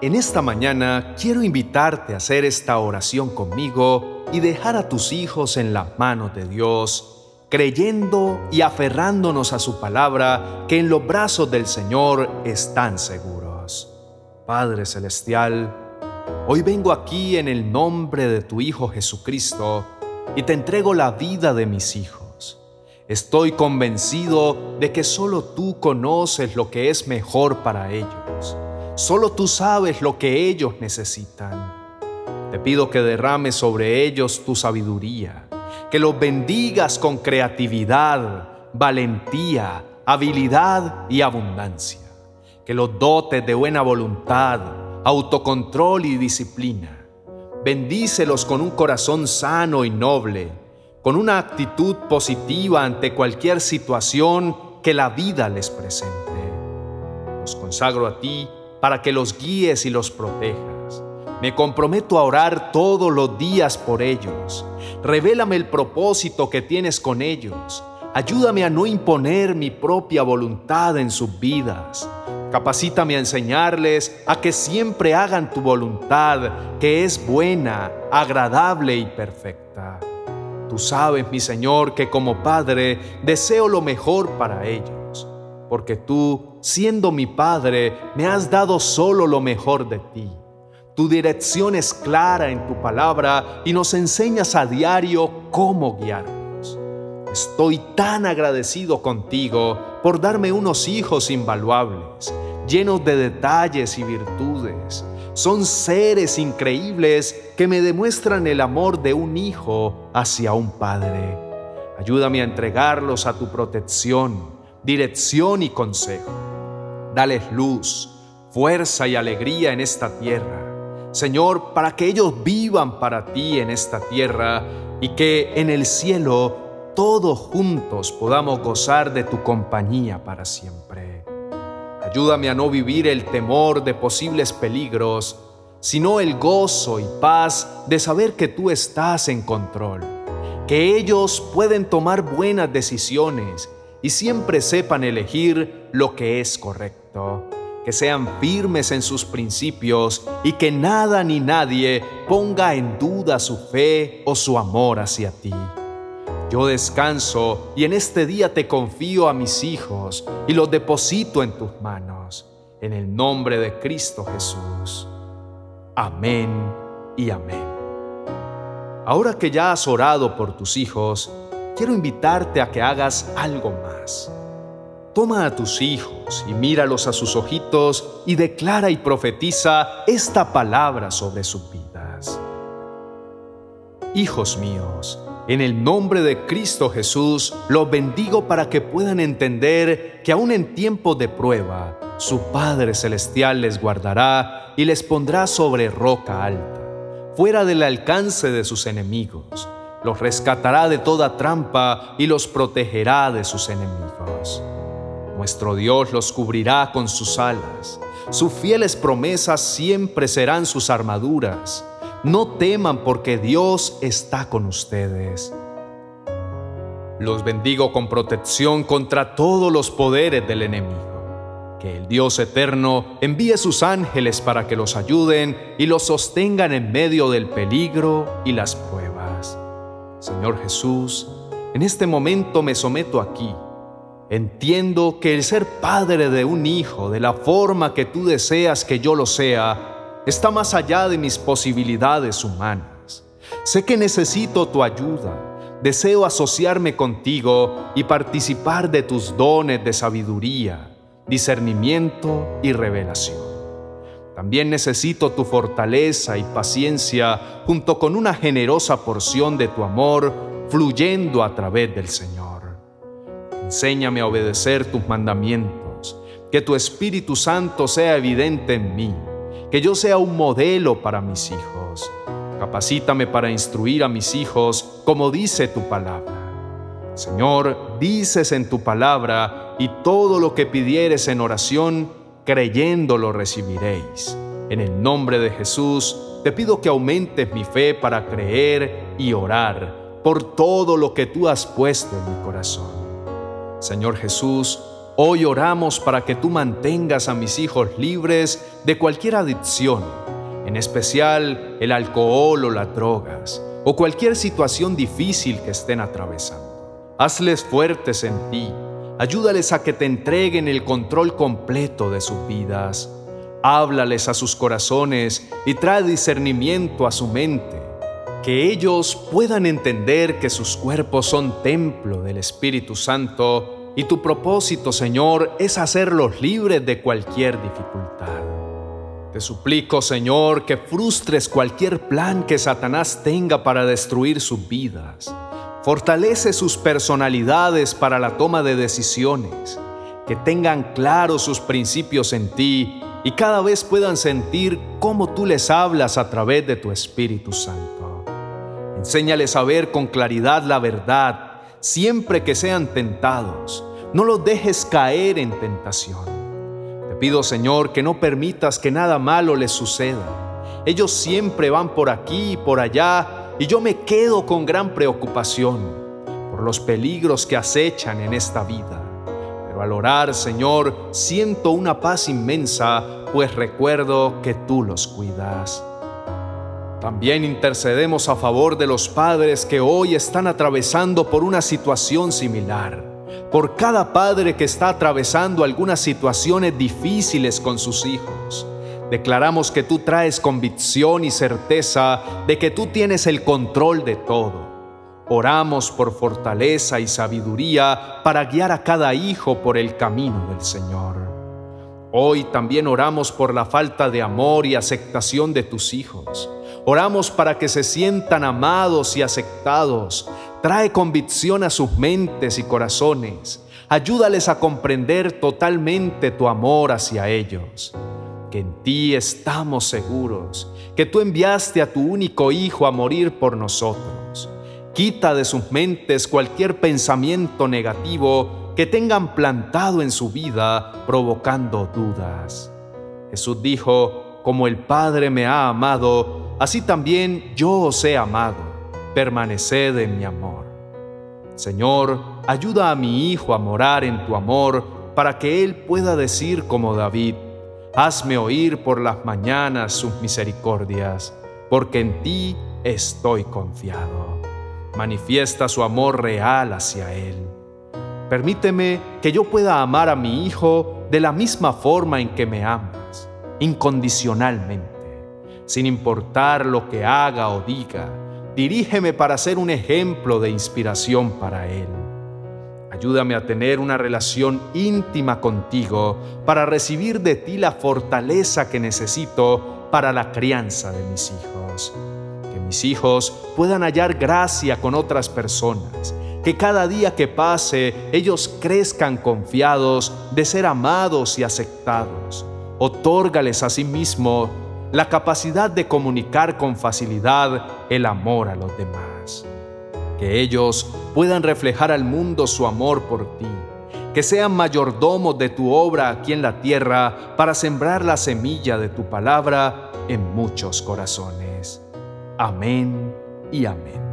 En esta mañana quiero invitarte a hacer esta oración conmigo y dejar a tus hijos en las manos de Dios, creyendo y aferrándonos a su palabra que en los brazos del Señor están seguros. Padre Celestial, hoy vengo aquí en el nombre de tu Hijo Jesucristo y te entrego la vida de mis hijos. Estoy convencido de que solo tú conoces lo que es mejor para ellos Solo tú sabes lo que ellos necesitan. Te pido que derrames sobre ellos tu sabiduría, que los bendigas con creatividad, valentía, habilidad y abundancia, que los dotes de buena voluntad, autocontrol y disciplina. Bendícelos con un corazón sano y noble, con una actitud positiva ante cualquier situación que la vida les presente. Los consagro a ti para que los guíes y los protejas. Me comprometo a orar todos los días por ellos. Revélame el propósito que tienes con ellos. Ayúdame a no imponer mi propia voluntad en sus vidas. Capacítame a enseñarles a que siempre hagan tu voluntad, que es buena, agradable y perfecta. Tú sabes, mi Señor, que como Padre deseo lo mejor para ellos porque tú, siendo mi Padre, me has dado solo lo mejor de ti. Tu dirección es clara en tu palabra y nos enseñas a diario cómo guiarnos. Estoy tan agradecido contigo por darme unos hijos invaluables, llenos de detalles y virtudes. Son seres increíbles que me demuestran el amor de un hijo hacia un padre. Ayúdame a entregarlos a tu protección dirección y consejo. Dales luz, fuerza y alegría en esta tierra. Señor, para que ellos vivan para ti en esta tierra y que en el cielo todos juntos podamos gozar de tu compañía para siempre. Ayúdame a no vivir el temor de posibles peligros, sino el gozo y paz de saber que tú estás en control, que ellos pueden tomar buenas decisiones y siempre sepan elegir lo que es correcto, que sean firmes en sus principios y que nada ni nadie ponga en duda su fe o su amor hacia ti. Yo descanso y en este día te confío a mis hijos y los deposito en tus manos, en el nombre de Cristo Jesús. Amén y amén. Ahora que ya has orado por tus hijos, quiero invitarte a que hagas algo más. Toma a tus hijos y míralos a sus ojitos y declara y profetiza esta palabra sobre sus vidas. Hijos míos, en el nombre de Cristo Jesús, los bendigo para que puedan entender que aún en tiempo de prueba, su Padre Celestial les guardará y les pondrá sobre roca alta, fuera del alcance de sus enemigos los rescatará de toda trampa y los protegerá de sus enemigos. Nuestro Dios los cubrirá con sus alas, sus fieles promesas siempre serán sus armaduras. No teman porque Dios está con ustedes. Los bendigo con protección contra todos los poderes del enemigo. Que el Dios eterno envíe sus ángeles para que los ayuden y los sostengan en medio del peligro y las pruebas. Señor Jesús, en este momento me someto aquí. Entiendo que el ser padre de un hijo de la forma que tú deseas que yo lo sea, está más allá de mis posibilidades humanas. Sé que necesito tu ayuda. Deseo asociarme contigo y participar de tus dones de sabiduría, discernimiento y revelación. También necesito tu fortaleza y paciencia junto con una generosa porción de tu amor fluyendo a través del Señor. Enséñame a obedecer tus mandamientos, que tu Espíritu Santo sea evidente en mí, que yo sea un modelo para mis hijos. Capacítame para instruir a mis hijos como dice tu palabra. Señor, dices en tu palabra, y todo lo que pidieres en oración, creyendo lo recibiréis. En el nombre de Jesús, te pido que aumentes mi fe para creer y orar por todo lo que tú has puesto en mi corazón. Señor Jesús, Hoy oramos para que tú mantengas a mis hijos libres de cualquier adicción, en especial el alcohol o las drogas, o cualquier situación difícil que estén atravesando. Hazles fuertes en ti, ayúdales a que te entreguen el control completo de sus vidas. Háblales a sus corazones y trae discernimiento a su mente, que ellos puedan entender que sus cuerpos son templo del Espíritu Santo y tu propósito, Señor, es hacerlos libres de cualquier dificultad. Te suplico, Señor, que frustres cualquier plan que Satanás tenga para destruir sus vidas. Fortalece sus personalidades para la toma de decisiones, que tengan claros sus principios en ti y cada vez puedan sentir cómo tú les hablas a través de tu Espíritu Santo. Enséñales a ver con claridad la verdad siempre que sean tentados no los dejes caer en tentación. Te pido, Señor, que no permitas que nada malo les suceda. Ellos siempre van por aquí y por allá y yo me quedo con gran preocupación por los peligros que acechan en esta vida. Pero al orar, Señor, siento una paz inmensa, pues recuerdo que tú los cuidas. También intercedemos a favor de los padres que hoy están atravesando por una situación similar por cada padre que está atravesando algunas situaciones difíciles con sus hijos. Declaramos que tú traes convicción y certeza de que tú tienes el control de todo. Oramos por fortaleza y sabiduría para guiar a cada hijo por el camino del Señor. Hoy también oramos por la falta de amor y aceptación de tus hijos. Oramos para que se sientan amados y aceptados, Trae convicción a sus mentes y corazones. Ayúdales a comprender totalmente tu amor hacia ellos. Que en ti estamos seguros, que tú enviaste a tu único Hijo a morir por nosotros. Quita de sus mentes cualquier pensamiento negativo que tengan plantado en su vida provocando dudas. Jesús dijo, como el Padre me ha amado, así también yo os he amado permaneced en mi amor. Señor, ayuda a mi hijo a morar en tu amor para que él pueda decir como David, hazme oír por las mañanas sus misericordias, porque en ti estoy confiado. Manifiesta su amor real hacia él. Permíteme que yo pueda amar a mi hijo de la misma forma en que me amas, incondicionalmente, sin importar lo que haga o diga Dirígeme para ser un ejemplo de inspiración para Él. Ayúdame a tener una relación íntima contigo para recibir de ti la fortaleza que necesito para la crianza de mis hijos. Que mis hijos puedan hallar gracia con otras personas. Que cada día que pase ellos crezcan confiados de ser amados y aceptados. Otórgales a sí mismo la capacidad de comunicar con facilidad el amor a los demás. Que ellos puedan reflejar al mundo su amor por ti, que sean mayordomos de tu obra aquí en la tierra para sembrar la semilla de tu palabra en muchos corazones. Amén y amén.